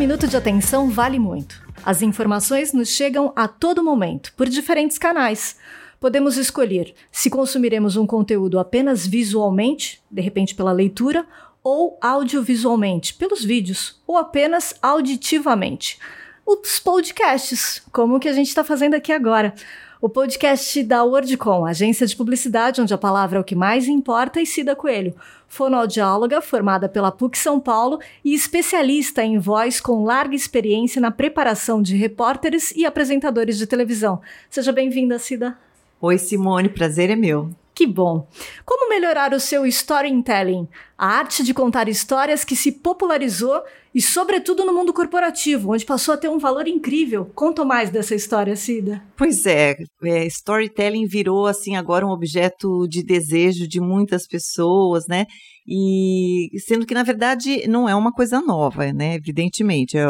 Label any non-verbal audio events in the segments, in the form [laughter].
minuto de atenção vale muito. As informações nos chegam a todo momento, por diferentes canais. Podemos escolher se consumiremos um conteúdo apenas visualmente, de repente pela leitura, ou audiovisualmente, pelos vídeos, ou apenas auditivamente. Os podcasts, como o que a gente está fazendo aqui agora. O podcast da WordCom, agência de publicidade onde a palavra é o que mais importa, e Cida Coelho, fonoaudióloga formada pela PUC São Paulo e especialista em voz com larga experiência na preparação de repórteres e apresentadores de televisão. Seja bem-vinda, Cida. Oi, Simone, prazer é meu. Que bom! Como melhorar o seu storytelling? A arte de contar histórias que se popularizou e, sobretudo, no mundo corporativo, onde passou a ter um valor incrível. Conta mais dessa história, Cida. Pois é, é, storytelling virou, assim, agora um objeto de desejo de muitas pessoas, né? E sendo que, na verdade, não é uma coisa nova, né? Evidentemente, é,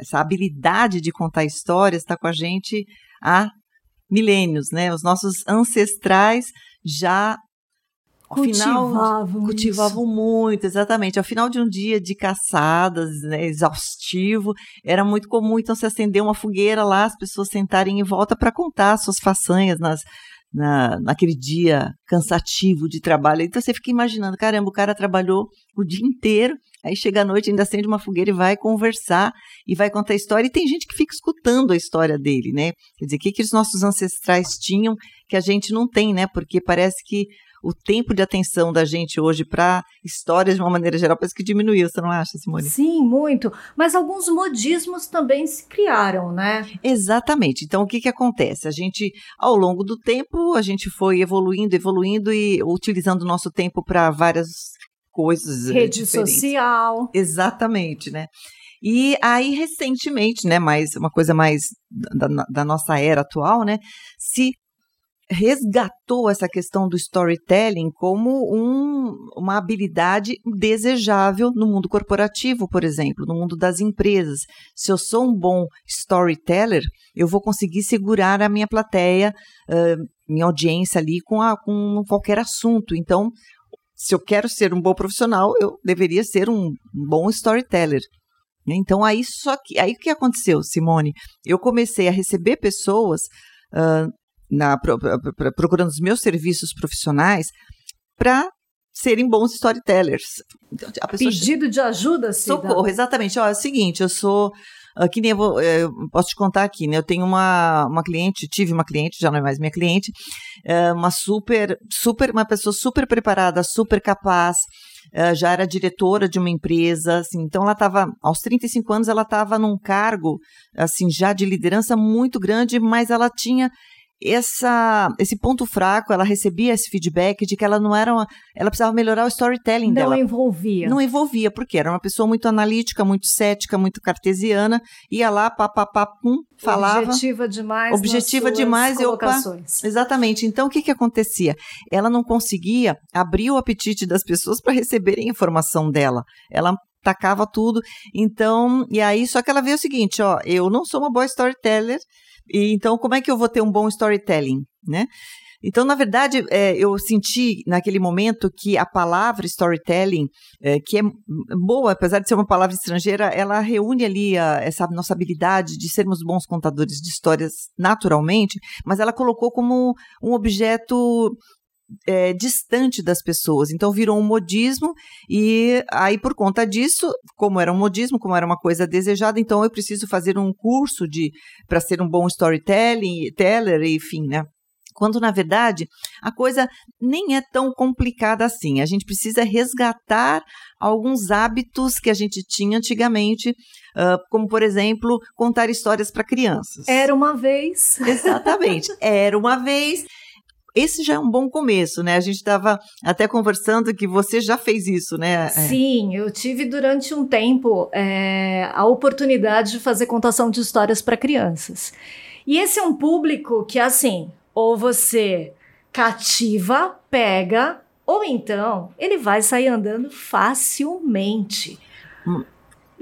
essa habilidade de contar histórias está com a gente há milênios, né? Os nossos ancestrais já ao final cultivavam muito, exatamente. Ao final de um dia de caçadas, né, exaustivo, era muito comum então se acender uma fogueira lá, as pessoas sentarem em volta para contar suas façanhas nas, na, naquele dia cansativo de trabalho. Então você fica imaginando, caramba, o cara trabalhou o dia inteiro, aí chega à noite, ainda acende uma fogueira e vai conversar e vai contar a história. E tem gente que fica escutando a história dele, né? Quer dizer, o que, que os nossos ancestrais tinham que a gente não tem, né? Porque parece que o tempo de atenção da gente hoje para histórias de uma maneira geral parece que diminuiu, você não acha, Simone? Sim, muito. Mas alguns modismos também se criaram, né? Exatamente. Então, o que, que acontece? A gente, ao longo do tempo, a gente foi evoluindo, evoluindo e utilizando o nosso tempo para várias coisas. Rede diferentes. social. Exatamente, né? E aí, recentemente, né, mais uma coisa mais da, da, nossa era atual, né, se resgatou essa questão do storytelling como um, uma habilidade desejável no mundo corporativo, por exemplo, no mundo das empresas. Se eu sou um bom storyteller, eu vou conseguir segurar a minha plateia, uh, minha audiência ali com, a, com qualquer assunto. Então, se eu quero ser um bom profissional, eu deveria ser um bom storyteller. Então, aí só que aí o que aconteceu, Simone? Eu comecei a receber pessoas uh, na, procurando os meus serviços profissionais para serem bons storytellers. Então, Pedido de ajuda, Cida. Socorro, exatamente. Ó, é o seguinte, eu sou uh, que nem eu, vou, eu, posso te contar aqui, né? Eu tenho uma, uma cliente, tive uma cliente, já não é mais minha cliente, uh, uma super, super, uma pessoa super preparada, super capaz, uh, já era diretora de uma empresa, assim, então ela estava, aos 35 anos, ela estava num cargo, assim, já de liderança muito grande, mas ela tinha essa, esse ponto fraco, ela recebia esse feedback de que ela não era uma, ela precisava melhorar o storytelling não dela. Não envolvia. Não envolvia, porque era uma pessoa muito analítica, muito cética, muito cartesiana, ia lá, papapá, pum, falava. Objetiva demais. Objetiva demais e opa. Exatamente. Então o que que acontecia? Ela não conseguia abrir o apetite das pessoas para receberem a informação dela. Ela tacava tudo. Então, e aí só que ela vê o seguinte, ó, eu não sou uma boa storyteller, e, então, como é que eu vou ter um bom storytelling, né? Então, na verdade, é, eu senti naquele momento que a palavra storytelling, é, que é boa, apesar de ser uma palavra estrangeira, ela reúne ali a, essa nossa habilidade de sermos bons contadores de histórias naturalmente, mas ela colocou como um objeto é, distante das pessoas. Então virou um modismo e aí por conta disso, como era um modismo, como era uma coisa desejada, então eu preciso fazer um curso de para ser um bom storytelling, teller, enfim, né? Quando, na verdade, a coisa nem é tão complicada assim. A gente precisa resgatar alguns hábitos que a gente tinha antigamente, uh, como, por exemplo, contar histórias para crianças. Era uma vez. Exatamente. [laughs] Era uma vez esse já é um bom começo, né? A gente estava até conversando que você já fez isso, né? É. Sim, eu tive durante um tempo é, a oportunidade de fazer contação de histórias para crianças. E esse é um público que, assim, ou você cativa, pega, ou então ele vai sair andando facilmente.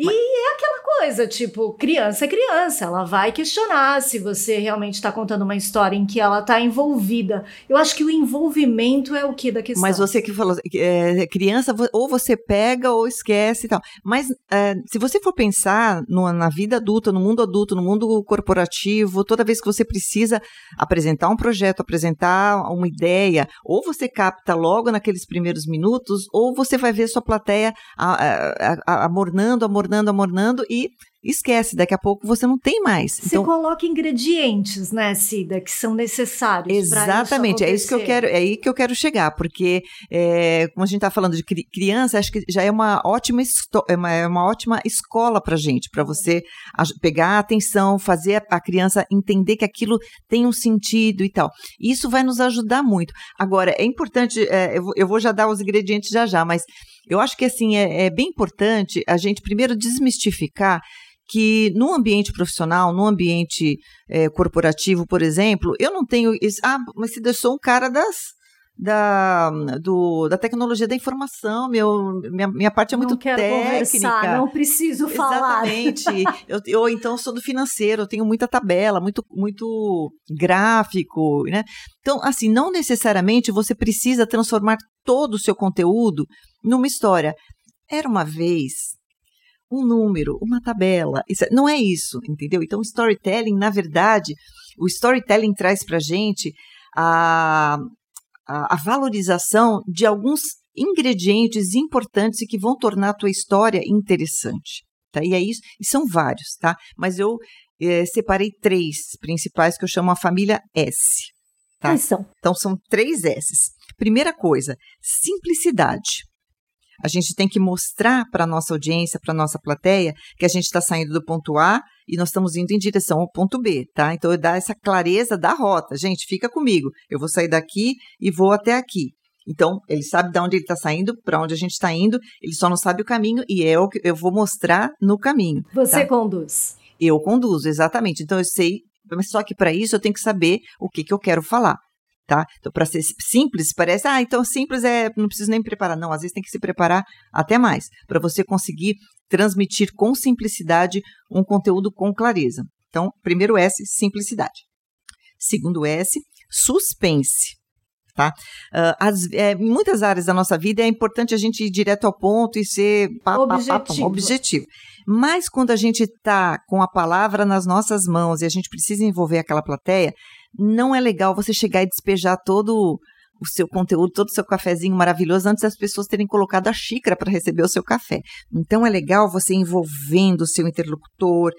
E Mas... é aquela coisa, tipo, criança é criança, ela vai questionar se você realmente está contando uma história em que ela está envolvida. Eu acho que o envolvimento é o que da questão. Mas você que falou, é, criança, ou você pega ou esquece e tal. Mas é, se você for pensar no, na vida adulta, no mundo adulto, no mundo corporativo, toda vez que você precisa apresentar um projeto, apresentar uma ideia, ou você capta logo naqueles primeiros minutos, ou você vai ver sua plateia amornando, amornando, amornando e esquece, daqui a pouco você não tem mais. Você então, coloca ingredientes, né, Cida, que são necessários. Exatamente, é isso que eu quero, é aí que eu quero chegar, porque é, como a gente está falando de criança, acho que já é uma ótima, é uma, é uma ótima escola para gente, para você pegar a atenção, fazer a criança entender que aquilo tem um sentido e tal. Isso vai nos ajudar muito. Agora, é importante, é, eu, eu vou já dar os ingredientes já já, mas eu acho que assim é, é bem importante a gente primeiro desmistificar que no ambiente profissional, no ambiente é, corporativo, por exemplo, eu não tenho. Ah, mas se eu sou um cara das. Da, do, da tecnologia da informação, meu, minha, minha parte é muito não quero técnica. Não preciso falar. Exatamente. eu, eu, então, sou do financeiro, eu tenho muita tabela, muito, muito gráfico, né? Então, assim, não necessariamente você precisa transformar todo o seu conteúdo numa história. Era uma vez um número, uma tabela. Isso, não é isso, entendeu? Então, storytelling, na verdade, o storytelling traz para a gente a, a, valorização de alguns ingredientes importantes e que vão tornar a tua história interessante. Tá? E é isso, e são vários, tá? Mas eu é, separei três principais que eu chamo a família S. Tá? Quais são? Então, são três S's. Primeira coisa, simplicidade. A gente tem que mostrar para a nossa audiência, para a nossa plateia, que a gente está saindo do ponto A e nós estamos indo em direção ao ponto B, tá? Então, dá essa clareza da rota. Gente, fica comigo. Eu vou sair daqui e vou até aqui. Então, ele sabe de onde ele está saindo, para onde a gente está indo, ele só não sabe o caminho e é o que eu vou mostrar no caminho. Você tá? conduz. Eu conduzo, exatamente. Então, eu sei, mas só que para isso eu tenho que saber o que, que eu quero falar tá? Então, para ser simples, parece, ah, então simples é, não preciso nem me preparar. Não, às vezes tem que se preparar até mais, para você conseguir transmitir com simplicidade um conteúdo com clareza. Então, primeiro S, simplicidade. Segundo S, suspense. Tá? Uh, as, é, em muitas áreas da nossa vida é importante a gente ir direto ao ponto e ser pá, objetivo. Pá, pá, objetivo. Mas quando a gente está com a palavra nas nossas mãos e a gente precisa envolver aquela plateia, não é legal você chegar e despejar todo o seu conteúdo, todo o seu cafezinho maravilhoso antes das pessoas terem colocado a xícara para receber o seu café. Então é legal você envolvendo o seu interlocutor,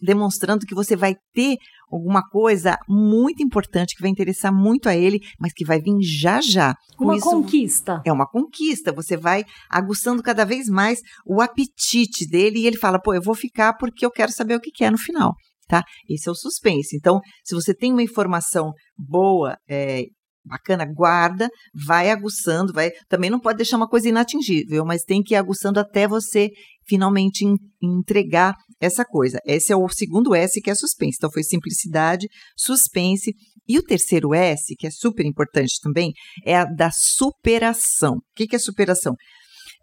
demonstrando que você vai ter alguma coisa muito importante que vai interessar muito a ele, mas que vai vir já já. Com uma isso, conquista. É uma conquista. Você vai aguçando cada vez mais o apetite dele e ele fala: pô, eu vou ficar porque eu quero saber o que, que é no final tá? Esse é o suspense. Então, se você tem uma informação boa, é, bacana, guarda, vai aguçando, vai. Também não pode deixar uma coisa inatingível, mas tem que ir aguçando até você finalmente in, entregar essa coisa. Esse é o segundo S que é suspense. Então foi simplicidade, suspense e o terceiro S, que é super importante também, é a da superação. O que, que é superação?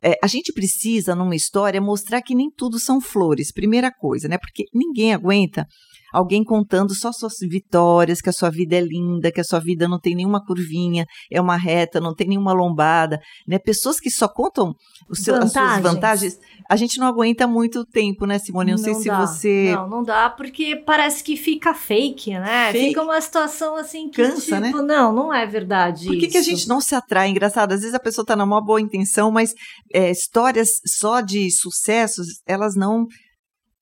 É, a gente precisa, numa história, mostrar que nem tudo são flores, primeira coisa, né? Porque ninguém aguenta alguém contando só suas vitórias, que a sua vida é linda, que a sua vida não tem nenhuma curvinha, é uma reta, não tem nenhuma lombada, né? Pessoas que só contam seu, as suas vantagens, a gente não aguenta muito tempo, né, Simone? Não, não sei se você... Não, não dá, porque parece que fica fake, né? Fake. Fica uma situação assim que, Cansa, tipo, né? não, não é verdade Por que, que a gente não se atrai? Engraçado, às vezes a pessoa está numa boa intenção, mas é, histórias só de sucessos, elas não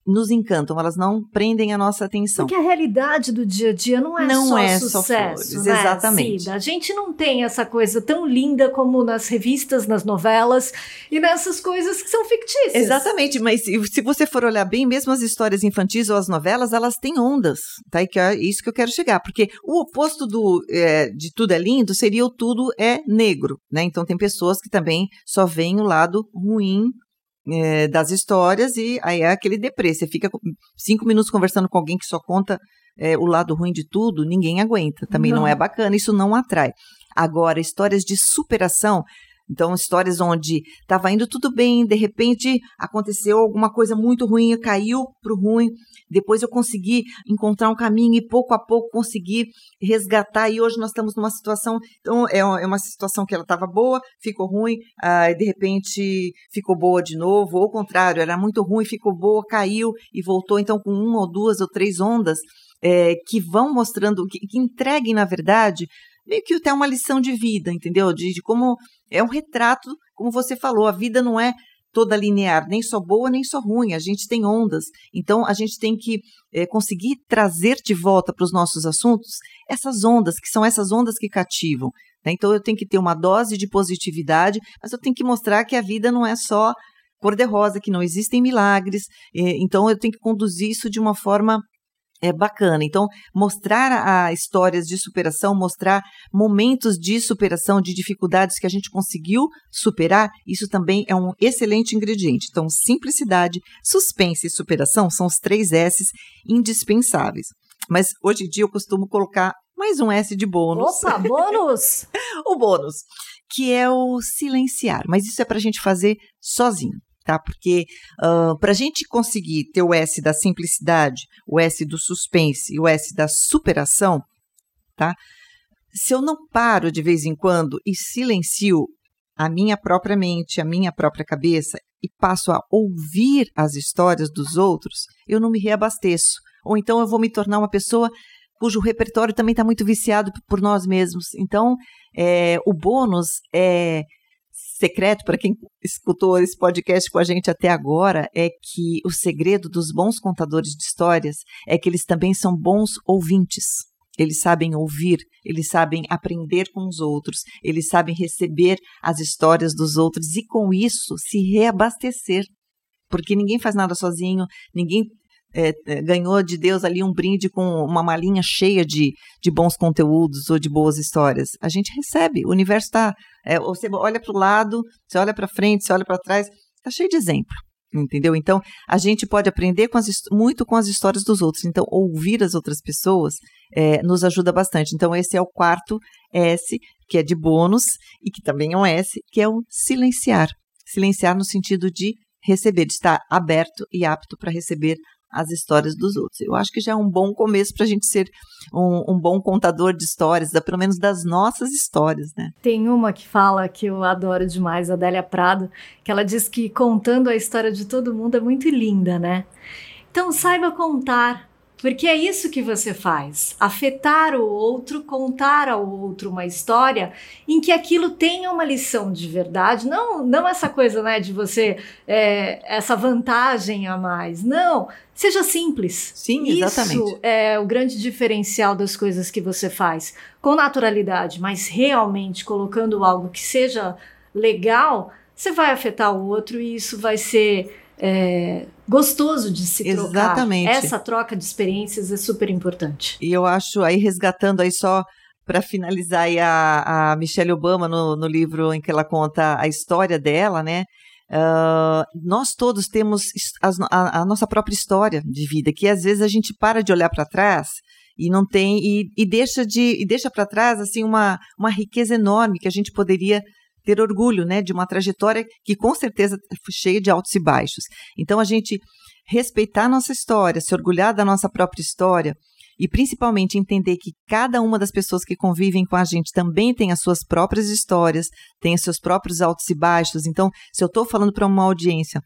nos encantam, elas não prendem a nossa atenção. Porque a realidade do dia a dia não é não só é sucesso, só flores, né, exatamente. Cida? A gente não tem essa coisa tão linda como nas revistas, nas novelas e nessas coisas que são fictícias. Exatamente, mas se você for olhar bem, mesmo as histórias infantis ou as novelas, elas têm ondas, tá? E que é isso que eu quero chegar, porque o oposto do é, de tudo é lindo seria o tudo é negro, né? Então tem pessoas que também só veem o lado ruim é, das histórias e aí é aquele deprê. Você fica cinco minutos conversando com alguém que só conta é, o lado ruim de tudo, ninguém aguenta. Também não. não é bacana, isso não atrai. Agora, histórias de superação Então, histórias onde estava indo tudo bem, de repente aconteceu alguma coisa muito ruim, caiu para o ruim, depois eu consegui encontrar um caminho e pouco a pouco consegui resgatar. E hoje nós estamos numa situação, então é uma é situação que ela estava boa, ficou ruim, uh, de repente ficou boa de novo, ou ao contrário, era muito ruim, ficou boa, caiu e voltou. Então, com uma ou duas ou três ondas, é, que vão mostrando, que, que entreguem, na verdade, meio que até uma lição de vida, entendeu? De, de, como é um retrato, como você falou, a vida não é toda linear, nem só boa nem só ruim, a gente tem ondas. Então a gente tem que é, conseguir trazer de volta para os nossos assuntos essas ondas, que são essas ondas que cativam. Né? Então eu tenho que ter uma dose de positividade, mas eu tenho que mostrar que a vida não é só cor-de-rosa, que não existem milagres. É, então eu tenho que conduzir isso de uma forma é bacana. Então, mostrar a, histórias de superação, mostrar momentos de superação, de dificuldades que a gente conseguiu superar, isso também é um excelente ingrediente. Então, simplicidade, suspense e superação são os três S's indispensáveis. Mas hoje em dia eu costumo colocar mais um S de bônus. Opa, bônus! [laughs] o bônus, que é o silenciar. Mas isso é para a gente fazer sozinho tá? Porque uh, para a gente conseguir ter o S da simplicidade, o S do suspense e o S da superação, tá? Se eu não paro de vez em quando e silencio a minha própria mente, a minha própria cabeça e passo a ouvir as histórias dos outros, eu não me reabasteço. Ou então eu vou me tornar uma pessoa cujo repertório também está muito viciado por nós mesmos. Então, é, o bônus é secreto para quem escutou esse podcast com a gente até agora é que o segredo dos bons contadores de histórias é que eles também são bons ouvintes. Eles sabem ouvir, eles sabem aprender com os outros, eles sabem receber as histórias dos outros e, com isso, se reabastecer. Porque ninguém faz nada sozinho, ninguém é, é, ganhou de Deus ali um brinde com uma malinha cheia de, de bons conteúdos ou de boas histórias. A gente recebe, o universo está. É, você olha para o lado, você olha para frente, você olha para trás, está cheio de exemplo. Entendeu? Então, a gente pode aprender com as, muito com as histórias dos outros. Então, ouvir as outras pessoas é, nos ajuda bastante. Então, esse é o quarto S, que é de bônus, e que também é um S, que é o silenciar. Silenciar no sentido de receber, de estar aberto e apto para receber as histórias dos outros. Eu acho que já é um bom começo para a gente ser um, um, bom contador de histórias, da, pelo menos das nossas histórias, né? Tem uma que fala que eu adoro demais, a Adélia Prado, que ela diz que contando a história de todo mundo é muito linda, né? Então saiba contar porque é isso que você faz: afetar o outro, contar ao outro uma história em que aquilo tenha uma lição de verdade. Não, não essa coisa né, de você, é, essa vantagem a mais. Não, seja simples. Sim, exatamente. Isso é o grande diferencial das coisas que você faz com naturalidade, mas realmente colocando algo que seja legal, você vai afetar o outro e isso vai ser é, gostoso de se trocar. Exatamente. Essa troca de experiências é super importante. E eu acho, aí resgatando aí só para finalizar aí a, a Michelle Obama no, no livro em que ela conta a história dela, né? Uh, nós todos temos a, a, nossa própria história de vida, que às vezes a gente para de olhar para trás e não tem e, e deixa de e deixa para trás assim uma, uma riqueza enorme que a gente poderia ter orgulho, né, de uma trajetória que com certeza foi cheia de altos e baixos. Então a gente respeitar a nossa história, se orgulhar da nossa própria história e principalmente entender que cada uma das pessoas que convivem com a gente também tem as suas próprias histórias, tem os seus próprios altos e baixos. Então, se eu estou falando para uma audiência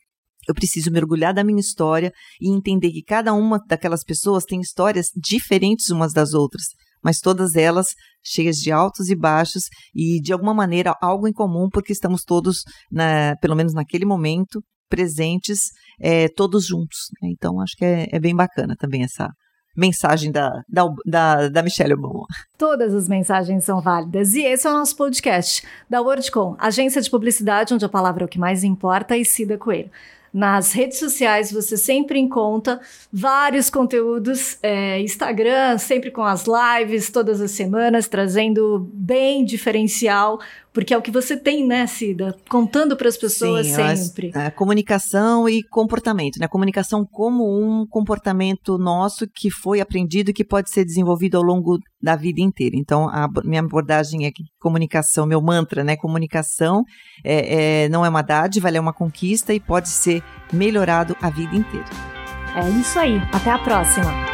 eu preciso mergulhar da minha história e entender que cada uma daquelas pessoas tem histórias diferentes umas das outras mas todas elas cheias de altos e baixos e de alguma maneira algo em comum, porque estamos todos, na, pelo menos naquele momento, presentes, é, todos juntos. Né? Então acho que é, é, bem bacana também essa mensagem da, da, da, da Michelle Obama. Todas as mensagens são válidas. E esse é o nosso podcast da WordCom, agência de publicidade onde a palavra é o que mais importa e Cida Coelho. Nas redes sociais você sempre encontra vários conteúdos, é, Instagram, sempre com as lives todas as semanas, trazendo bem diferencial Porque é o que você tem, né, Cida? Contando para as pessoas Sim, sempre. A, a, comunicação e comportamento, né? A comunicação como um comportamento nosso que foi aprendido e que pode ser desenvolvido ao longo da vida inteira. Então, a minha abordagem é que comunicação, meu mantra, né? Comunicação é, é, não é uma dádiva, ela é uma conquista e pode ser melhorado a vida inteira. É isso aí. Até a próxima.